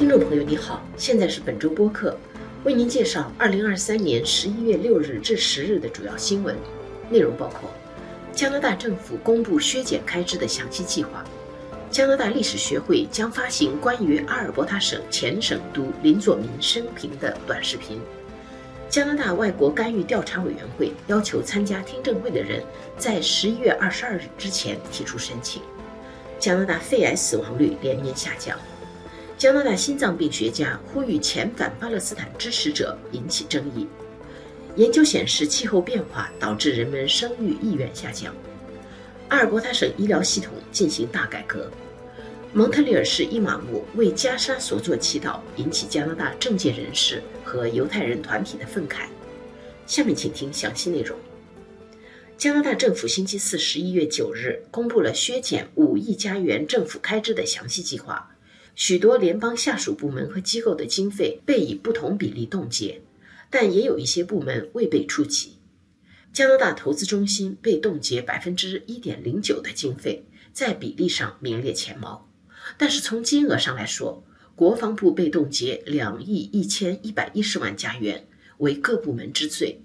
听众朋友，你好，现在是本周播客，为您介绍二零二三年十一月六日至十日的主要新闻内容，包括加拿大政府公布削减开支的详细计划，加拿大历史学会将发行关于阿尔伯塔省前省都林佐民生平的短视频，加拿大外国干预调查委员会要求参加听证会的人在十一月二十二日之前提出申请，加拿大肺癌死亡率连年下降。加拿大心脏病学家呼吁遣返巴勒斯坦支持者引起争议。研究显示，气候变化导致人们生育意愿下降。阿尔伯塔省医疗系统进行大改革。蒙特利尔市伊玛目为加沙所做祈祷，引起加拿大政界人士和犹太人团体的愤慨。下面请听详细内容。加拿大政府星期四十一月九日公布了削减五亿加元政府开支的详细计划。许多联邦下属部门和机构的经费被以不同比例冻结，但也有一些部门未被触及。加拿大投资中心被冻结百分之一点零九的经费，在比例上名列前茅。但是从金额上来说，国防部被冻结两亿一千一百一十万加元，为各部门之最；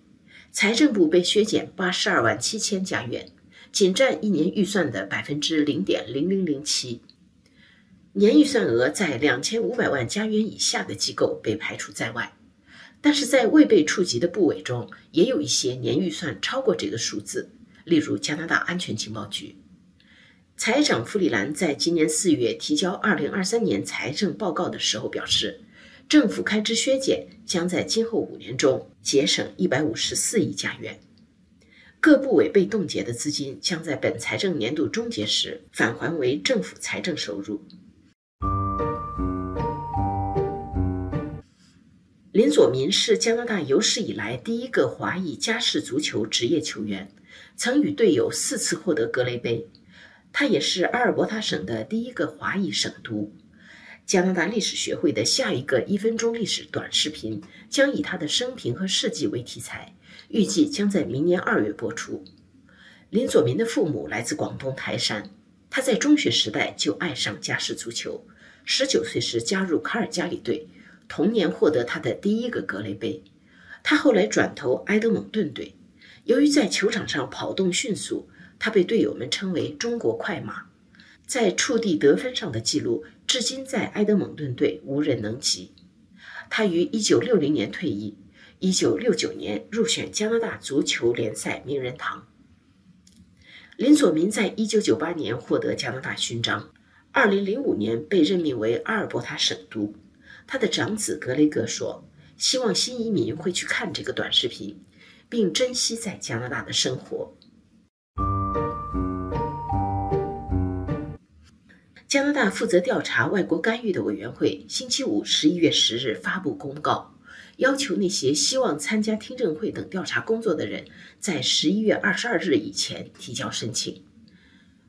财政部被削减八十二万七千加元，仅占一年预算的百分之零点零零零七。年预算额在两千五百万加元以下的机构被排除在外，但是在未被触及的部委中，也有一些年预算超过这个数字，例如加拿大安全情报局。财长弗里兰在今年四月提交二零二三年财政报告的时候表示，政府开支削减将在今后五年中节省一百五十四亿加元。各部委被冻结的资金将在本财政年度终结时返还为政府财政收入。林佐民是加拿大有史以来第一个华裔加式足球职业球员，曾与队友四次获得格雷杯。他也是阿尔伯塔省的第一个华裔省督。加拿大历史学会的下一个一分钟历史短视频将以他的生平和事迹为题材，预计将在明年二月播出。林佐民的父母来自广东台山，他在中学时代就爱上加式足球，十九岁时加入卡尔加里队。同年获得他的第一个格雷杯，他后来转投埃德蒙顿队。由于在球场上跑动迅速，他被队友们称为“中国快马”。在触地得分上的记录，至今在埃德蒙顿队无人能及。他于1960年退役，1969年入选加拿大足球联赛名人堂。林佐民在1998年获得加拿大勋章，2005年被任命为阿尔伯塔省督。他的长子格雷格说：“希望新移民会去看这个短视频，并珍惜在加拿大的生活。”加拿大负责调查外国干预的委员会星期五十一月十日发布公告，要求那些希望参加听证会等调查工作的人在十一月二十二日以前提交申请。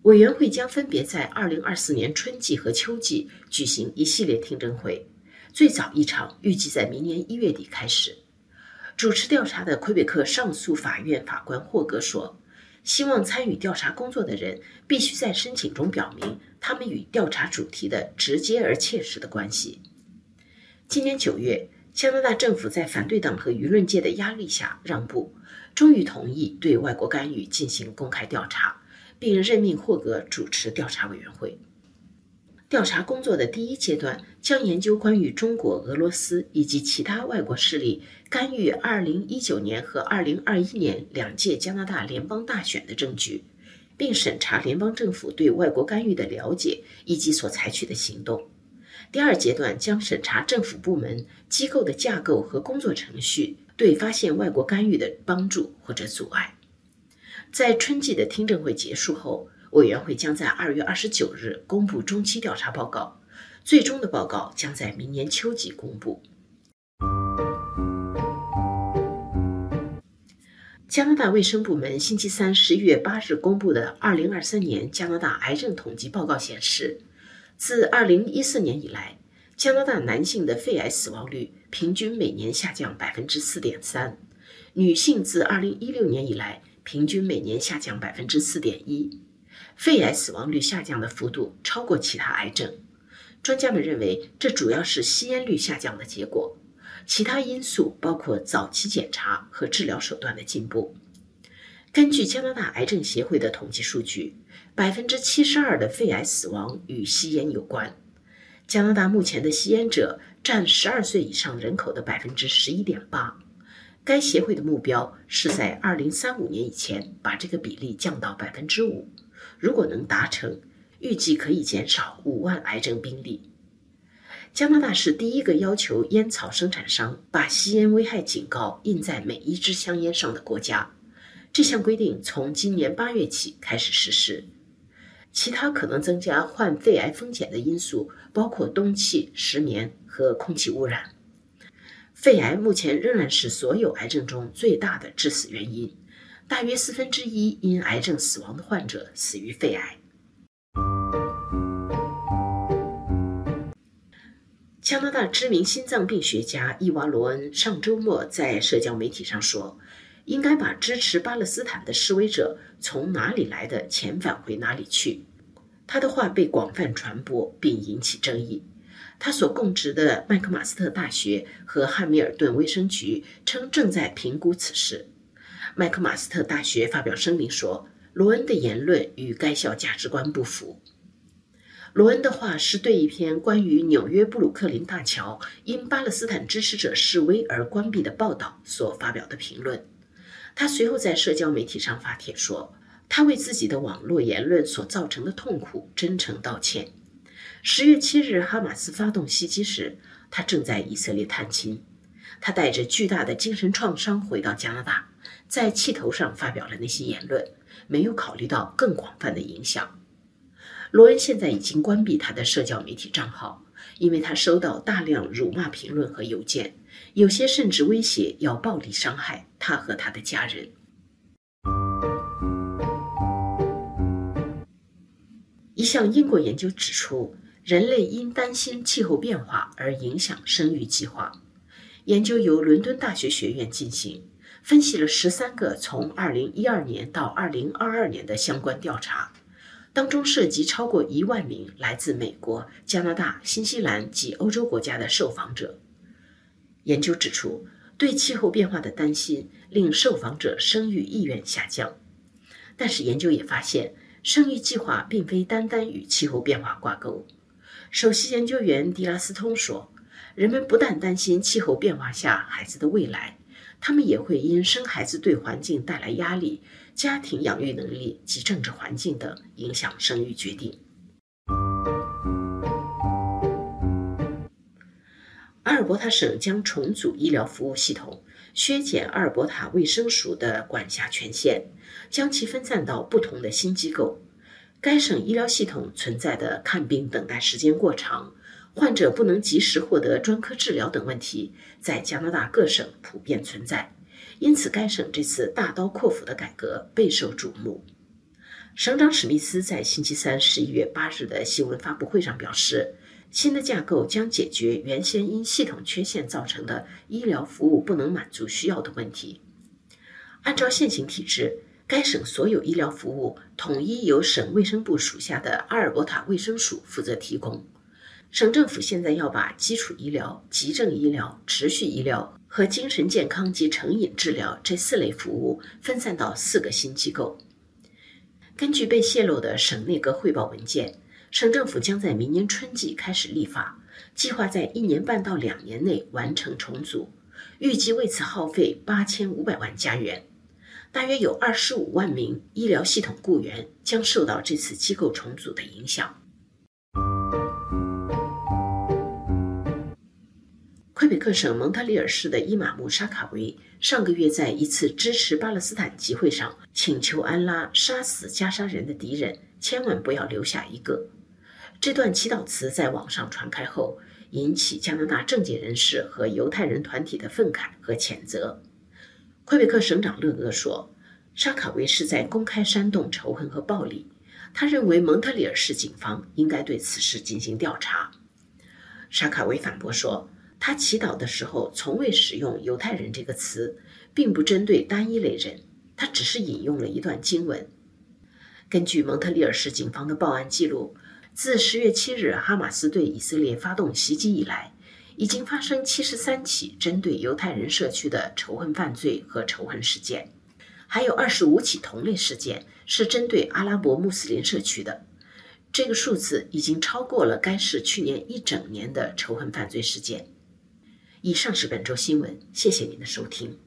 委员会将分别在二零二四年春季和秋季举行一系列听证会。最早一场预计在明年一月底开始。主持调查的魁北克上诉法院法官霍格说：“希望参与调查工作的人必须在申请中表明他们与调查主题的直接而切实的关系。”今年九月，加拿大政府在反对党和舆论界的压力下让步，终于同意对外国干预进行公开调查，并任命霍格主持调查委员会。调查工作的第一阶段将研究关于中国、俄罗斯以及其他外国势力干预2019年和2021年两届加拿大联邦大选的证据，并审查联邦政府对外国干预的了解以及所采取的行动。第二阶段将审查政府部门机构的架构和工作程序对发现外国干预的帮助或者阻碍。在春季的听证会结束后。委员会将在二月二十九日公布中期调查报告，最终的报告将在明年秋季公布。加拿大卫生部门星期三十一月八日公布的二零二三年加拿大癌症统计报告显示，自二零一四年以来，加拿大男性的肺癌死亡率平均每年下降百分之四点三，女性自二零一六年以来平均每年下降百分之四点一。肺癌死亡率下降的幅度超过其他癌症，专家们认为，这主要是吸烟率下降的结果。其他因素包括早期检查和治疗手段的进步。根据加拿大癌症协会的统计数据，百分之七十二的肺癌死亡与吸烟有关。加拿大目前的吸烟者占十二岁以上人口的百分之十一点八。该协会的目标是在二零三五年以前把这个比例降到百分之五。如果能达成，预计可以减少五万癌症病例。加拿大是第一个要求烟草生产商把吸烟危害警告印在每一支香烟上的国家。这项规定从今年八月起开始实施。其他可能增加患肺癌风险的因素包括冬气、失眠和空气污染。肺癌目前仍然是所有癌症中最大的致死原因，大约四分之一因癌症死亡的患者死于肺癌。加拿大知名心脏病学家伊娃·罗恩上周末在社交媒体上说：“应该把支持巴勒斯坦的示威者从哪里来的遣返回哪里去。”他的话被广泛传播并引起争议。他所供职的麦克马斯特大学和汉密尔顿卫生局称正在评估此事。麦克马斯特大学发表声明说：“罗恩的言论与该校价值观不符。”罗恩的话是对一篇关于纽约布鲁克林大桥因巴勒斯坦支持者示威而关闭的报道所发表的评论。他随后在社交媒体上发帖说：“他为自己的网络言论所造成的痛苦真诚道歉。”十月七日，哈马斯发动袭击时，他正在以色列探亲。他带着巨大的精神创伤回到加拿大，在气头上发表了那些言论，没有考虑到更广泛的影响。罗恩现在已经关闭他的社交媒体账号，因为他收到大量辱骂评论和邮件，有些甚至威胁要暴力伤害他和他的家人。一项英国研究指出，人类因担心气候变化而影响生育计划。研究由伦敦大学学院进行，分析了十三个从二零一二年到二零二二年的相关调查。当中涉及超过一万名来自美国、加拿大、新西兰及欧洲国家的受访者。研究指出，对气候变化的担心令受访者生育意愿下降。但是，研究也发现，生育计划并非单单与气候变化挂钩。首席研究员迪拉斯通说：“人们不但担心气候变化下孩子的未来，他们也会因生孩子对环境带来压力。”家庭养育能力及政治环境等影响生育决定。阿尔伯塔省将重组医疗服务系统，削减阿尔伯塔卫生署的管辖权限，将其分散到不同的新机构。该省医疗系统存在的看病等待时间过长、患者不能及时获得专科治疗等问题，在加拿大各省普遍存在。因此，该省这次大刀阔斧的改革备受瞩目。省长史密斯在星期三十一月八日的新闻发布会上表示，新的架构将解决原先因系统缺陷造成的医疗服务不能满足需要的问题。按照现行体制，该省所有医疗服务统一由省卫生部属下的阿尔伯塔卫生署负责提供。省政府现在要把基础医疗、急症医疗、持续医疗。和精神健康及成瘾治疗这四类服务分散到四个新机构。根据被泄露的省内阁汇报文件，省政府将在明年春季开始立法，计划在一年半到两年内完成重组，预计为此耗费八千五百万加元。大约有二十五万名医疗系统雇员将受到这次机构重组的影响。魁北克省蒙特利尔市的伊玛目沙卡维上个月在一次支持巴勒斯坦集会上请求安拉杀死加沙人的敌人，千万不要留下一个。这段祈祷词在网上传开后，引起加拿大政界人士和犹太人团体的愤慨和谴责。魁北克省长勒厄说：“沙卡维是在公开煽动仇恨和暴力。”他认为蒙特利尔市警方应该对此事进行调查。沙卡维反驳说。他祈祷的时候从未使用“犹太人”这个词，并不针对单一类人。他只是引用了一段经文。根据蒙特利尔市警方的报案记录，自十月七日哈马斯对以色列发动袭击以来，已经发生七十三起针对犹太人社区的仇恨犯罪和仇恨事件，还有二十五起同类事件是针对阿拉伯穆斯林社区的。这个数字已经超过了该市去年一整年的仇恨犯罪事件。以上是本周新闻，谢谢您的收听。